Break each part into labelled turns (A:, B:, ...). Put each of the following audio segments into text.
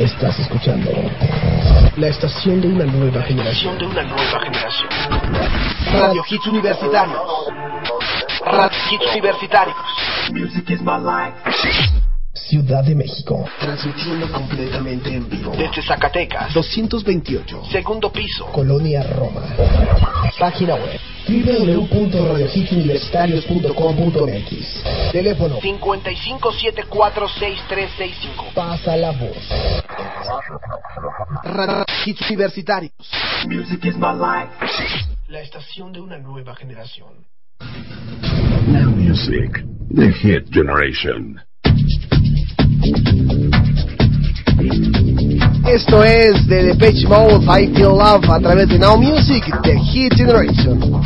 A: Estás escuchando la estación de una nueva generación. de una nueva generación. Radio Hits Universitarios.
B: Radio Hits Universitarios.
A: Music is my life. Ciudad de México. Transmitiendo completamente en vivo. Desde Zacatecas. 228. Segundo piso. Colonia Roma. Página web www.radiohitsuniversitarios.com.mx Teléfono
B: 55746365.
A: Pasa la voz. Hits Universitarios. Music is my life. La estación de una nueva generación.
C: Now Music, the hit generation.
A: Esto es de Depeche Mode, I Feel Love a través de Now Music, The Hit Generation.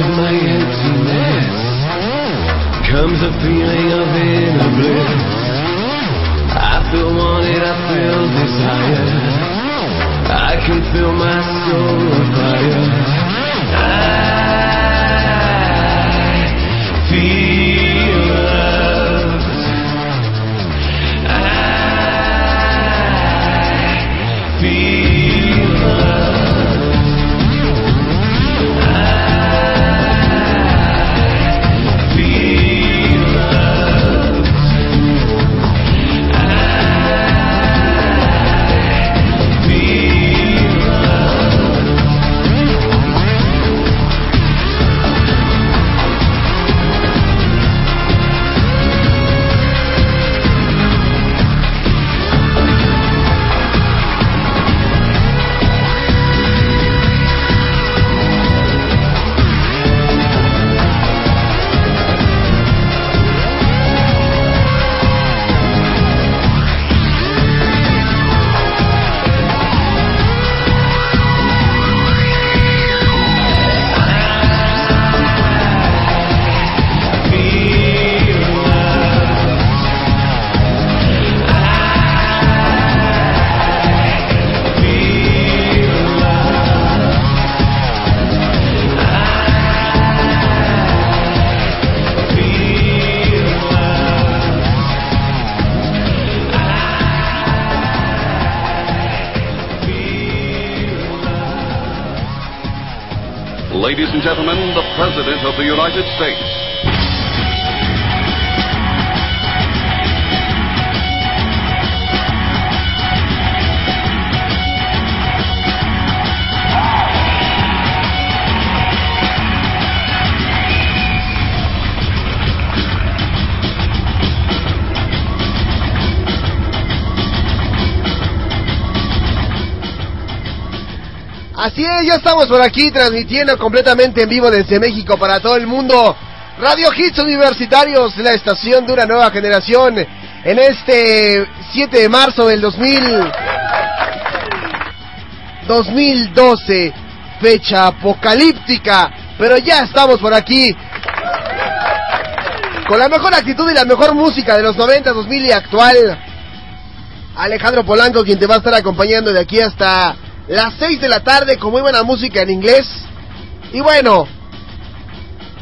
D: of my emptiness comes a feeling of inner bliss. I feel wanted, I feel desire. I can feel my soul on fire. I
E: Ladies and gentlemen, the President of the United States.
A: Así es, ya estamos por aquí transmitiendo completamente en vivo desde México para todo el mundo. Radio Hits Universitarios, la estación de una nueva generación, en este 7 de marzo del 2000, 2012, fecha apocalíptica, pero ya estamos por aquí. Con la mejor actitud y la mejor música de los 90, 2000 y actual. Alejandro Polanco, quien te va a estar acompañando de aquí hasta las 6 de la tarde con muy buena música en inglés. Y bueno,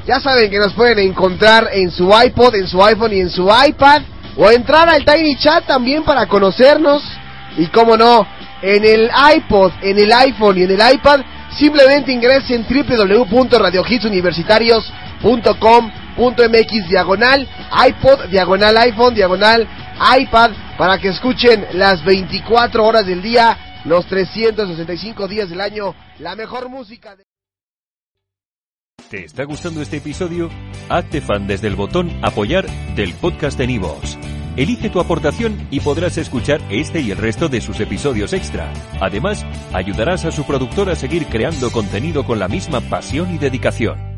A: ya saben que nos pueden encontrar en su iPod, en su iPhone y en su iPad. O entrar al Tiny Chat también para conocernos. Y como no, en el iPod, en el iPhone y en el iPad, simplemente ingresen www.radiohitsuniversitarios.com.mx diagonal iPod, diagonal iPhone, diagonal iPad, para que escuchen las 24 horas del día, los 365 días del año, la mejor música. De...
F: ¿Te está gustando este episodio? Hazte fan desde el botón Apoyar del podcast de Nivos. Elige tu aportación y podrás escuchar este y el resto de sus episodios extra. Además, ayudarás a su productor a seguir creando contenido con la misma pasión y dedicación.